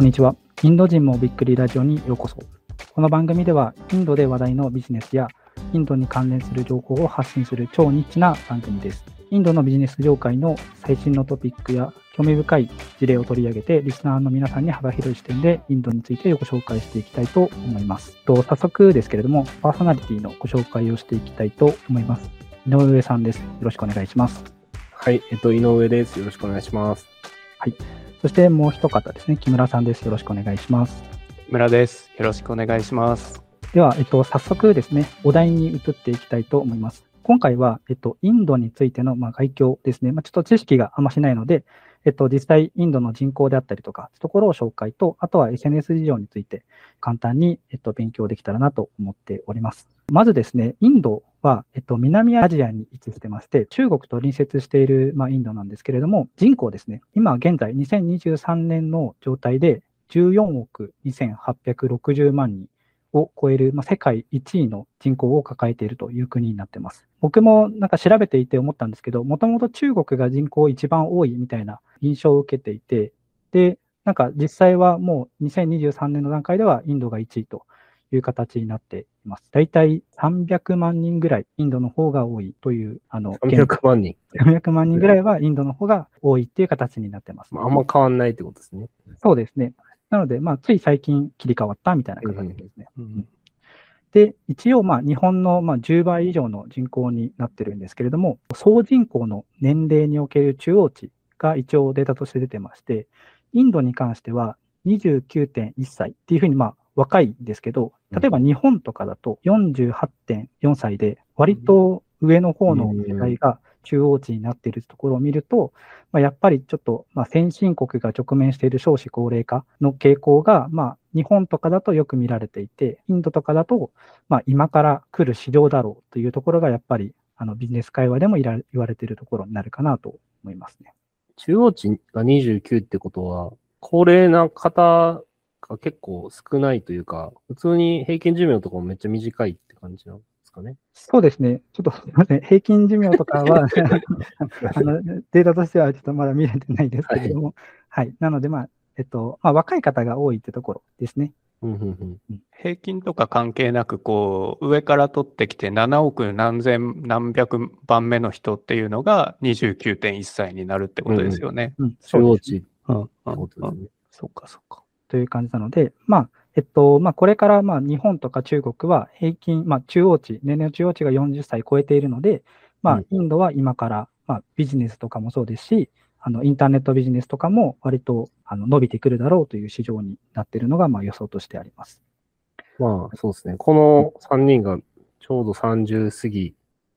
こんにちは。インド人もびっくりラジオにようこそ。この番組では、インドで話題のビジネスやインドに関連する情報を発信する超ニッチな番組です。インドのビジネス業界の最新のトピックや興味深い事例を取り上げて、リスナーの皆さんに幅広い視点でインドについてご紹介していきたいと思います。と早速ですけれども、パーソナリティのご紹介をしていきたいと思います。井上さんです。よろしくお願いします。はい、えっと、井上です。よろしくお願いします。そしてもう一方ですね、木村さんです。よろしくお願いします。村です。よろしくお願いします。では、えっと、早速ですね、お題に移っていきたいと思います。今回は、えっと、インドについての、まあ、概況ですね。まあ、ちょっと知識があんましないので、えっと、実際、インドの人口であったりとか、ところを紹介と、あとは SNS 事情について簡単に、えっと、勉強できたらなと思っております。まずですね、インドは、えっと、南アジアに位置してまして、中国と隣接している、まあ、インドなんですけれども、人口ですね、今現在2023年の状態で14億2860万人を超える、まあ、世界1位の人口を抱えているという国になっています。僕もなんか調べていて思ったんですけど、もともと中国が人口一番多いみたいな印象を受けていて、で、なんか実際はもう2023年の段階ではインドが1位という形になっています。だいたい300万人ぐらいインドの方が多いという、あの、300万人。300万人ぐらいはインドの方が多いっていう形になってます。まあ、あんま変わんないってことですね。そうですね。なので、まあ、つい最近切り替わったみたいな形ですね。うんで、一応、まあ、日本のまあ10倍以上の人口になってるんですけれども、総人口の年齢における中央値が一応データとして出てまして、インドに関しては29.1歳っていうふうに、まあ、若いんですけど、例えば日本とかだと48.4歳で、割と上の方の世代が中央値になっているところを見ると、まあ、やっぱりちょっと、まあ、先進国が直面している少子高齢化の傾向が、まあ、日本とかだとよく見られていて、インドとかだと、まあ、今から来る市場だろうというところが、やっぱりあのビジネス会話でもいら言われているところになるかなと思いますね。中央値が29ってことは、高齢な方が結構少ないというか、普通に平均寿命とかもめっちゃ短いって感じなんですかね。そうですね。ちょっとすみません。平均寿命とかは あの、データとしてはちょっとまだ見れてないですけれども、はい、なので、まあ、えっと、まあ、若い方が多いってところですね。うんうんうん平均とか関係なく、こう、上から取ってきて7億何千何百番目の人っていうのが29.1歳になるってことですよね。うん、うん。うんことですね。そうか、そうか。という感じなので、まあ、えっと、まあ、これから、まあ、日本とか中国は平均、まあ、中央値、年齢の中央値が40歳超えているので、まうん、あインドは今から、まあ、ビジネスとかもそうですし、あの、インターネットビジネスとかも割と、あの、伸びてくるだろうという市場になっているのが、まあ、予想としてあります。まあ、そうですね。この3人がちょうど30過ぎ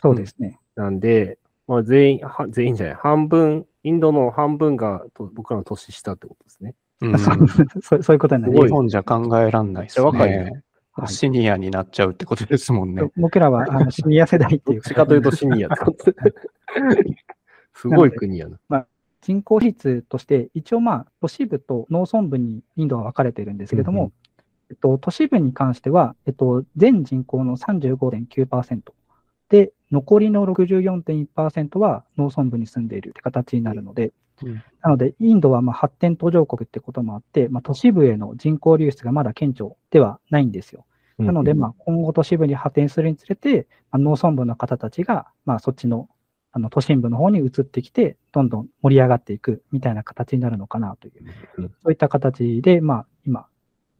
そうですね。なんで、まあ全員、は全員じゃない、半分、インドの半分がと僕らの年下ってことですね。うん。そうそういうことになります。日。本じゃ考えらんないですね。シニアになっちゃうってことですもんね。僕らは、あの、シニア世代っていうどっちかというとシニアってこと。すごい国やな。人口比率として、一応まあ、都市部と農村部にインドは分かれているんですけれども、うんうん。えっと、都市部に関しては、えっと、全人口の35.9%で、残りの64.1%は農村部に住んでいるって形になるので、うんなので、インドはまあ発展途上国ってこともあって、まあ、都市部への人口流出がまだ顕著ではないんですよ。なので、まあ、今後都市部に発展するにつれて、まあ、農村部の方たちが、まあ、そっちのあの都心部の方に移ってきて、どんどん盛り上がっていくみたいな形になるのかなという、うんそういった形で、まあ、今、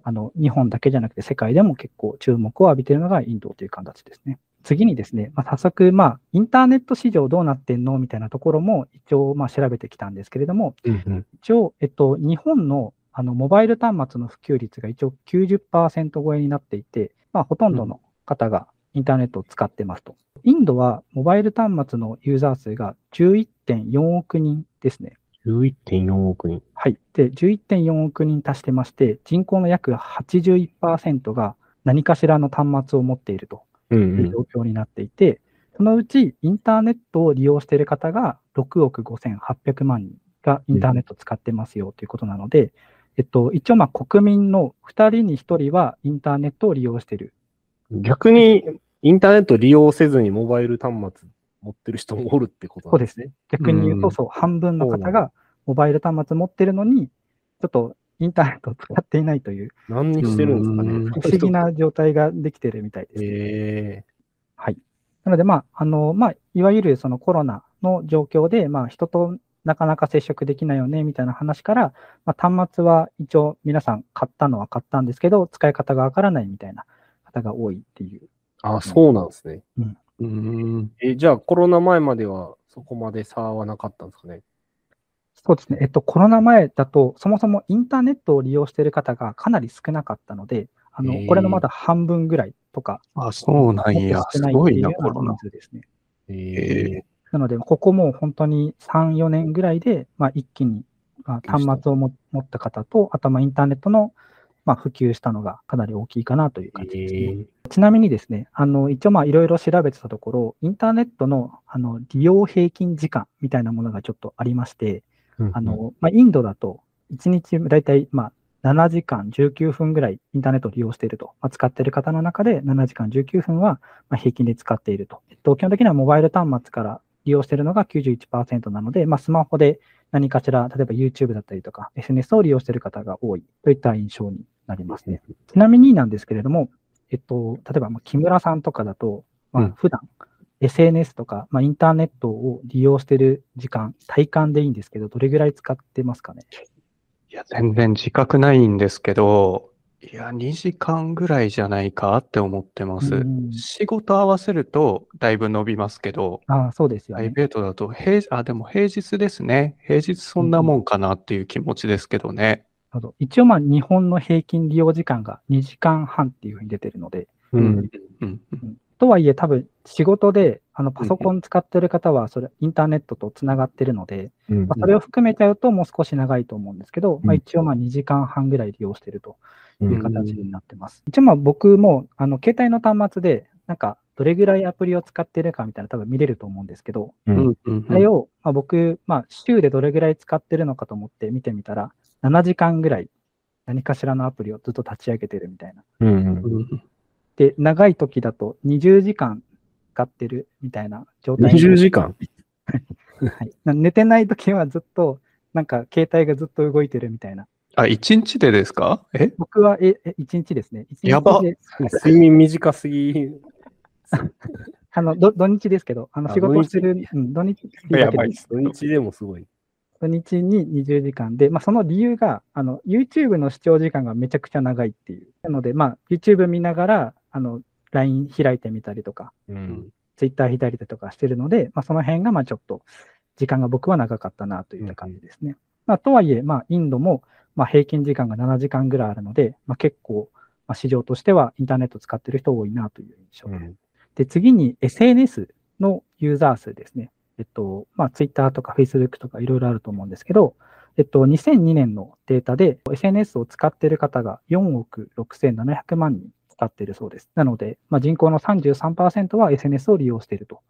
あの日本だけじゃなくて世界でも結構注目を浴びているのがインドという形ですね。次にですね、まあ、早速、まあ、インターネット市場どうなってんの？みたいなところも一応、まあ、調べてきたんですけれども、うんうん一応、えっと、日本のあのモバイル端末の普及率が一応90%超えになっていて、まあ、ほとんどの方がインターネットを使ってますと。インドはモバイル端末のユーザー数が11.4億人ですね。11.4億人。はい。で、11.4億人足してまして、人口の約81%が何かしらの端末を持っているとうんいう状況になっていて、そのうちインターネットを利用している方が6億5800万人がインターネットを使ってますよということなので、えっと、一応まあ国民の2人に1人はインターネットを利用している。うん。逆に、インターネット利用せずにモバイル端末持ってる人もおるってことそうでなんですすね。逆に言うと、うんそう、半分の方がモバイル端末持ってるのに、ちょっとインターネットを使っていないという、何にしてるんですかうんね。不思議な状態ができてるみたいです、ね。えはい。なので、まあ、あの、まあ、いわゆるそのコロナの状況で、まあ、人となかなか接触できないよね、みたいな話から、まあ、端末は一応皆さん買ったのは買ったんですけど、使い方がわからないみたいな方が多いっていう。あ、そうなんですね。うん。え、じゃあコロナ前まではそこまで差はなかったんですかね。そうですね。えっと、コロナ前だと、そもそもインターネットを利用している方がかなり少なかったので、あのへー、これのまだ半分ぐらいとか、あ、そうなんや。すごいな、コロナ。人数ですね。ええなので、ここも本当に3、4年ぐらいで、まあ、一気に、まあ、端末をも持った方と、あとはまあインターネットの、まあ、普及したのがかなり大きいかなという感じですね。えちなみにですね、あの一応まあいろいろ調べてたところ、インターネットのあの利用平均時間みたいなものがちょっとありまして、あのまあ、インドだと1日だいたいまあ7時間19分ぐらいインターネットを利用していると、まあ、使っている方の中で7時間19分はまあ平均で使っていると。えっと、基本的にはモバイル端末から利用しているのが91%なので、まあ、スマホで何かしら、例えば YouTube だったりとか SNS を利用している方が多いといった印象になりますね。ちなみになんですけれども、えっと、例えばまあ木村さんとかだと、まあうん、普段 SNS とか、まあ、インターネットを利用している時間、体感でいいんですけど、どれぐらい使ってますかね？いや、全然自覚ないんですけど、いや、2時間ぐらいじゃないかって思ってます。うん仕事合わせるとだいぶ伸びますけど、ああ、そうですよね。プライベートだと平、あ、でも平日ですね。平日そんなもんかなっていう気持ちですけどね。ど一応、まあ、日本の平均利用時間が2時間半っていうふうに出てるので、ううんん。うん。うんとはいえ、多分仕事であのパソコン使ってる方は、それ、インターネットとつながってるので、うんまあ、それを含めちゃうともう少し長いと思うんですけど、まあ、うん一応まあ2時間半ぐらい利用してるとういうん形になってます。一応まあ僕もあの携帯の端末で、なんかどれぐらいアプリを使ってるかみたいな多分見れると思うんですけど。あれを、まあ、僕、まあ、週でどれぐらい使ってるのかと思って見てみたら、7時間ぐらい何かしらのアプリをずっと立ち上げてるみたいな。うんうんで、長い時だと20時間使ってるみたいな状態に20時間？はい、な寝てない時はずっと、なんか携帯がずっと動いてるみたいな。あ、1日でですか？え？僕は、え、え1日ですね。やば。睡眠短すぎ。あの、ど土日ですけど、あのあ仕事してる、うん、土日やばいっす。土日でもすごい。土日に20時間。で、まあ、その理由が、あの、YouTube の視聴時間がめちゃくちゃ長いっていう。なので、まあ、YouTube 見ながら、あの、LINE 開いてみたりとか、うん。Twitter 開いたりとかしてるので、まあ、その辺が、まあ、ちょっと、時間が僕は長かったなといった感じですね。まあ、とはいえ、まあ、インドも、まあ、平均時間が7時間ぐらいあるので、まあ、結構、まあ、市場としてはインターネット使ってる人多いなという印象です。うんで、次に SNS のユーザー数ですね。えっと、まあ、Twitter とか Facebook とかいろいろあると思うんですけど、えっと、2002年のデータで SNS を使っている方が4億6700万人使っているそうです。なので、まあ、人口の33%は SNS を利用していると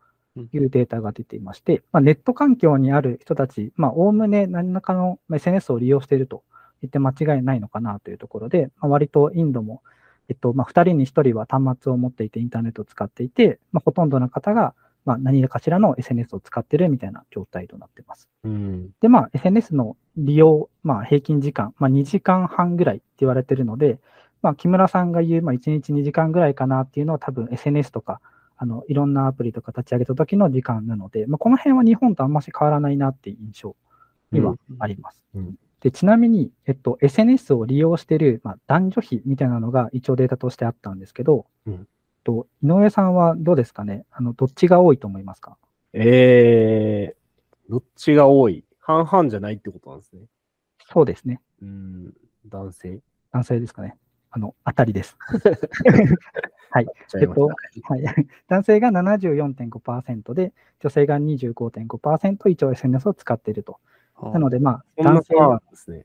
いうデータが出ていまして、まあ、ネット環境にある人たち、まあ、おおむね何らかのまあ SNS を利用していると言って間違いないのかなというところで、まあ、割とインドもえっと、まあ、2人に1人は端末を持っていてインターネットを使っていて、まあ、ほとんどの方が、まあ、何かしらの SNS を使っているみたいな状態となっています。うん。で、まあ、SNS の利用、まあ、平均時間、まあ、2時間半ぐらいって言われているので、まあ、木村さんが言う、まあ、1日2時間ぐらいかなっていうのは多分 SNS とか、あの、いろんなアプリとか立ち上げた時の時間なので、まあ、この辺は日本とあんまし変わらないなっていう印象にはあります。うんでちなみに、えっと、SNS を利用している、まあ、男女比みたいなのが一応データとしてあったんですけど、うんと井上さんはどうですかね？あのどっちが多いと思いますか？えー、どっちが多い？半々じゃないってことなんですね。そうですね。うん。男性男性ですかね。あの、当たりです。はい。ちゃいましたはい、男性が74.5%で、女性が25.5%一応 SNS を使っていると。なので、まあ、男性差あるんですね。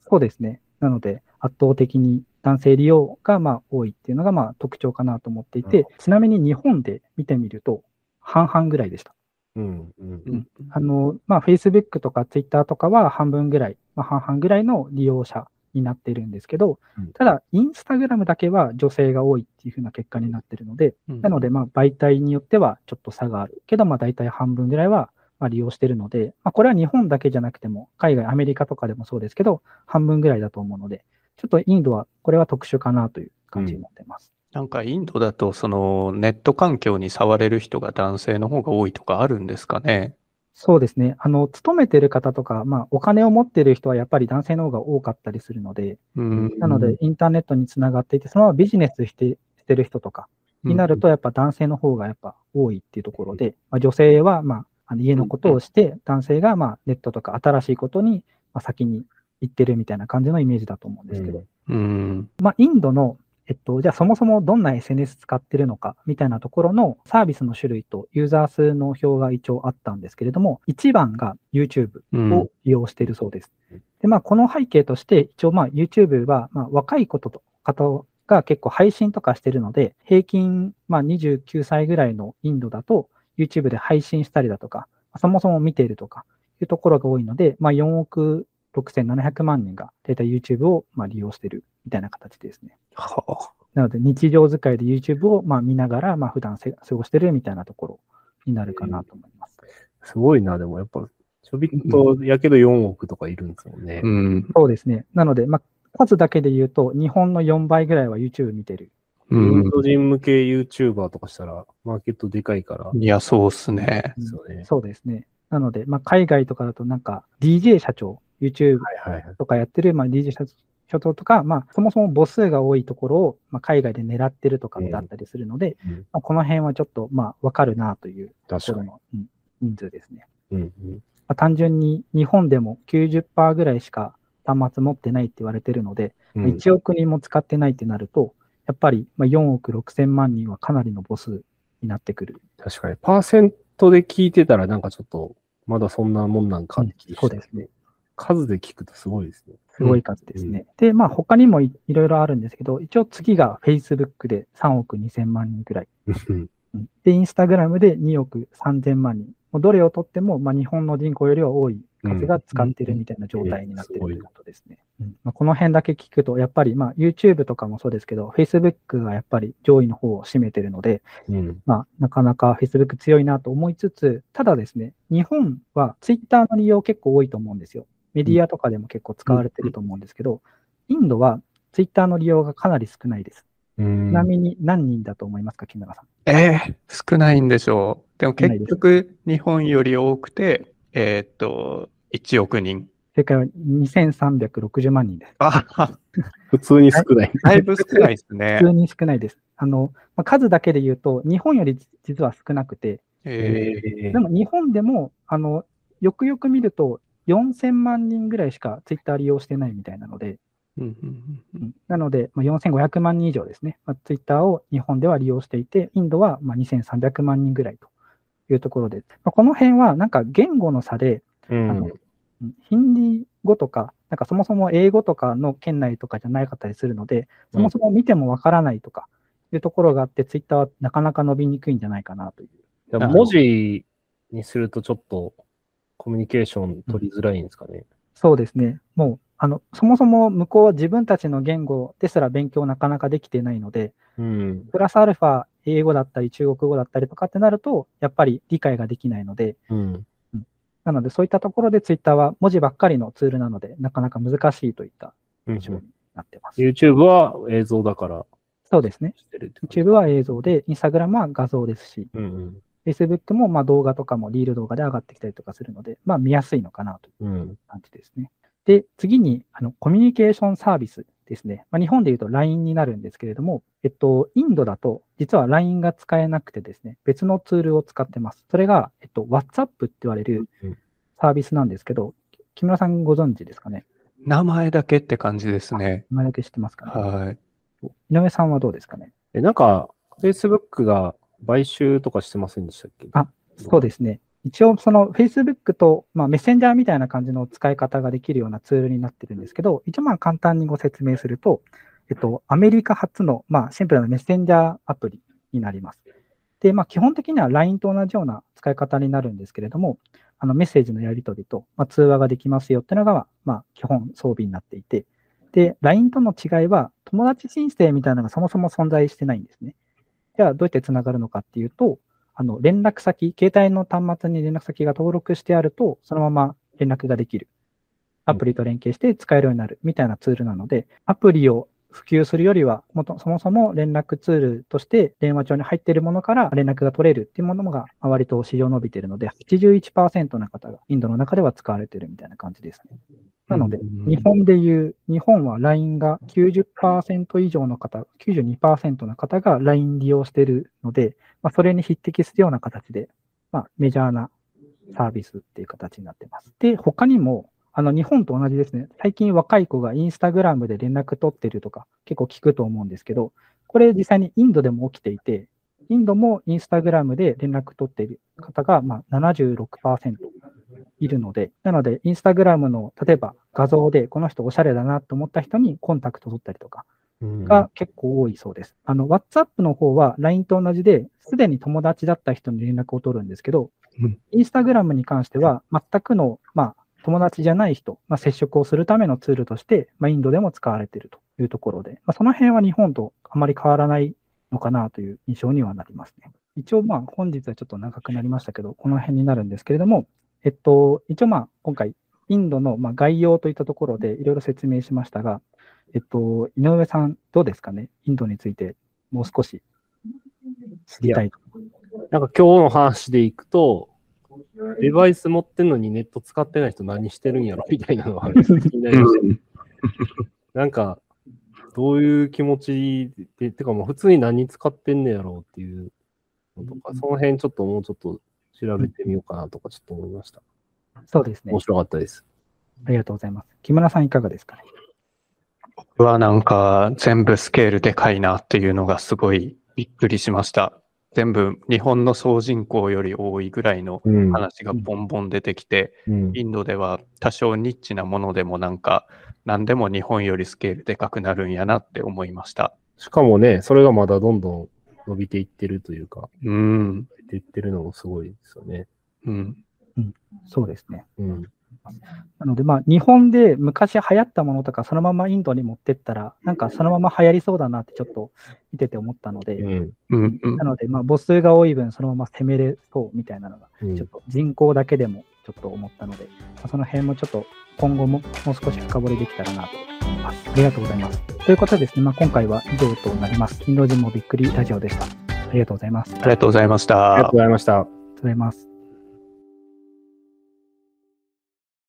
そうですね。なので、圧倒的に男性利用がまあ多いっていうのがまあ特徴かなと思っていて、ちなみに日本で見てみると、半々ぐらいでした。うん。うん。うんあの、まあ、Facebook とか Twitter とかは半分ぐらい、まあ、半々ぐらいの利用者になってるんですけどうん、ただ、インスタグラムだけは女性が多いっていうふうな結果になってるので、うんなので、まあ、媒体によってはちょっと差があるけど、まあ、大体半分ぐらいはまあ利用しているので、まあ、これは日本だけじゃなくても、海外、アメリカとかでもそうですけど、半分ぐらいだと思うので、ちょっとインドは、これは特殊かなという感じになってます。なんかインドだと、そのネット環境に触れる人が男性の方が多いとかあるんですかね？そうですね。あの、勤めてる方とか、まあ、お金を持ってる人はやっぱり男性の方が多かったりするので、うん。なので、インターネットにつながっていて、そのままビジネスしてしてる人とかになると、やっぱ男性の方がやっぱ多いっていうところで、まあ、女性は、まあ、あの家のことをして、男性が、まあ、ネットとか新しいことに、まあ、先に行ってるみたいな感じのイメージだと思うんですけど、うん。まあ、インドの、えっと、じゃあそもそもどんな SNS 使ってるのかみたいなところのサービスの種類とユーザー数の表が一応あったんですけれども、一番が YouTube うんを利用しているそうです。で、まあ、この背景として、一応まあ YouTube はまあ若いことと方が結構配信とかしてるので、平均まあ29歳ぐらいのインドだと YouTube で配信したりだとか、そもそも見ているとかいうところが多いので、まあ、4億6700万人がデータ YouTube をまあ利用しているみたいな形ですね。はあ。なので、日常使いで YouTube をまあ見ながら、まあ普段せ過ごしてるみたいなところになるかなと思います。すごいな、でもやっぱ、ちょびっとやけど4億とかいるんですもんね。うん。そうですね。なので、まあ、数だけで言うと、日本の4倍ぐらいは YouTube 見てる。うインん。ド人向け YouTuber とかしたら、マーケットでかいから。いや、そうっすね。ですよね。そうですね。なので、まあ、海外とかだとなんか DJ 社長、YouTube。とかやってる、まあ、DJ 社社長とか、まあ、そもそも母数が多いところを、まあ、海外で狙ってるとかだったりするので、うんまあ、この辺はちょっと、まあ、わかるなというと。ころの、うん人数ですね。うんうんまあ、単純に日本でも90%ぐらいしか端末持ってないって言われてるので、うん1億人も使ってないってなると、やっぱりまあ4億6千万人はかなりの母数になってくる。確かに。パーセントで聞いてたら、なんかちょっと、まだそんなもんなんかって気がそうですね。数で聞くとすごいですね。すごい数ですね。で、まあ他にもいいろいろあるんですけど、一応次が Facebook で3億2千万人ぐらい。うんうんで、Instagram で2億3千万人。もうどれをとっても、まあ、日本の人口よりは多い数が使ってるみたいな状態になってるということですね。うんまあ、この辺だけ聞くと、やっぱりまあ YouTube とかもそうですけど、Facebook がやっぱり上位の方を占めてるので、うん。まあ、なかなか Facebook 強いなと思いつつ、ただですね、日本は Twitter の利用結構多いと思うんですよ。メディアとかでも結構使われてると思うんですけど、インドは Twitter の利用がかなり少ないです。うんちなみに何人だと思いますか、木村さん？ええ少ないんでしょう。でも結局、日本より多くて、えーっと、1億人。正解は2360万人です。あ、普通に少ない。だいぶ少ないですね普。通に少ないです。あの、まあ、数だけで言うと、日本より実は少なくて、えーえでも日本でも、あの、よくよく見ると、4000万人ぐらいしかツイッター利用してないみたいなので、うんうんうんうん。なので、まあ、4500万人以上ですね、まあ、ツイッターを日本では利用していて、インドはまあ2300万人ぐらいというところで、まあ、この辺はなんか言語の差で、うん。あのうん。ヒンディー語とか、なんかそもそも英語とかの圏内とかじゃなかったりするので、そもそも見てもわからないとかいうところがあって、ツイッターはなかなか伸びにくいんじゃないかなという。文字にするとちょっとコミュニケーション取りづらいんですかね。そうですね。もう、あの、そもそも向こうは自分たちの言語ですら勉強なかなかできてないので、うん。プラスアルファ英語だったり中国語だったりとかってなると、やっぱり理解ができないので、うん。なのでそういったところでツイッターは文字ばっかりのツールなので、なかなか難しいといったうん印象になってます。YouTube は映像だからそうですね。YouTube は映像で、Instagram は画像ですし、うんうん。Facebook もまあ動画とかもリール動画で上がってきたりとかするので、まあ見やすいのかなといううん。感じですね。で、次に、あの、コミュニケーションサービスですね。まあ、日本で言うと LINE になるんですけれども、えっと、インドだと、実は LINE が使えなくてですね、別のツールを使ってます。それが、えっと、WhatsApp って言われるうんサービスなんですけど、木村さんご存知ですかね？名前だけって感じですね。名前だけ知ってますかね？はい。井上さんはどうですかね？え、なんか、Facebook が買収とかしてませんでしたっけ？あそうですね。一応、その Facebook と、まあ、メッセンジャーみたいな感じの使い方ができるようなツールになってるんですけど、一応まあ簡単にご説明すると、えっと、アメリカ初の、まあ、シンプルなメッセンジャーアプリになります。で、まあ、基本的には LINE と同じような使い方になるんですけれども、あのメッセージのやり取りと、まあ、通話ができますよっていうのが、まあ、基本装備になっていて、で、LINE との違いは、友達申請みたいなのがそもそも存在してないんですね。じゃあ、どうやってつながるのかっていうと、あの、連絡先、携帯の端末に連絡先が登録してあると、そのまま連絡ができる。アプリと連携して使えるようになるみたいなツールなので、アプリを普及するよりは、もとそもそも連絡ツールとして電話帳に入っているものから連絡が取れるっていうものが割と市場伸びているので、81%の方がインドの中では使われているみたいな感じですね。なので、うん日本でいう、日本は LINE が90%以上の方、92%の方が LINE 利用しているので、まあ、それに匹敵するような形で、まあ、メジャーなサービスっていう形になってます。で、他にも、あの、日本と同じですね。最近若い子がインスタグラムで連絡取ってるとか結構聞くと思うんですけど、これ実際にインドでも起きていて、インドもインスタグラムで連絡取っている方が、まあ、76%いるので、なので、インスタグラムの、例えば画像でこの人おしゃれだなと思った人にコンタクト取ったりとかうんが結構多いそうです。あの、WhatsApp の方は LINE と同じで、すでに友達だった人に連絡を取るんですけどうん、インスタグラムに関しては全くの、まあ、友達じゃない人、まあ、接触をするためのツールとして、まあ、インドでも使われているというところで、まあ、その辺は日本とあまり変わらないのかなという印象にはなりますね。一応、まあ、本日はちょっと長くなりましたけど、この辺になるんですけれども、えっと、一応、まあ、今回、インドのまあ概要といったところでいろいろ説明しましたが、えっと、井上さん、どうですかね？インドについてもう少し知りたいと。なんか今日の話でいくと、デバイス持ってんのにネット使ってない人何してるんやろ？みたいなのが気になりました。なんか、どういう気持ちで、てかもう普通に何使ってんねやろうっていうのとか、その辺ちょっともうちょっと調べてみようかなとかちょっと思いました。そうですね面。白かったです。ありがとうございます。木村さんいかがですかね？僕はなんか全部スケールでかいなっていうのがすごいびっくりしました。全部日本の総人口より多いぐらいのうん話がボンボン出てきて、うんインドでは多少ニッチなものでもなんか何でも日本よりスケールでかくなるんやなって思いました。しかもね、それがまだどんどん伸びていってるというか、うん。出ていってるのもすごいですよね。うん。そうですね。うん。なので、まあ、日本で昔流行ったものとか、そのままインドに持ってったら、なんかそのまま流行りそうだなってちょっと見てて思ったので、うん。うん。うんなので、まあ、母数が多い分、そのまま攻めれそうみたいなのが、うんちょっと人口だけでもちょっと思ったので、まあその辺もちょっと今後ももう少し深掘りできたらなと思います。ありがとうございます。ということでですね、まあ、今回は以上となります。インド人もびっくりラジオでした。ありがとうございます。ありありがとうございましたありがとう。ございました。がとうございます。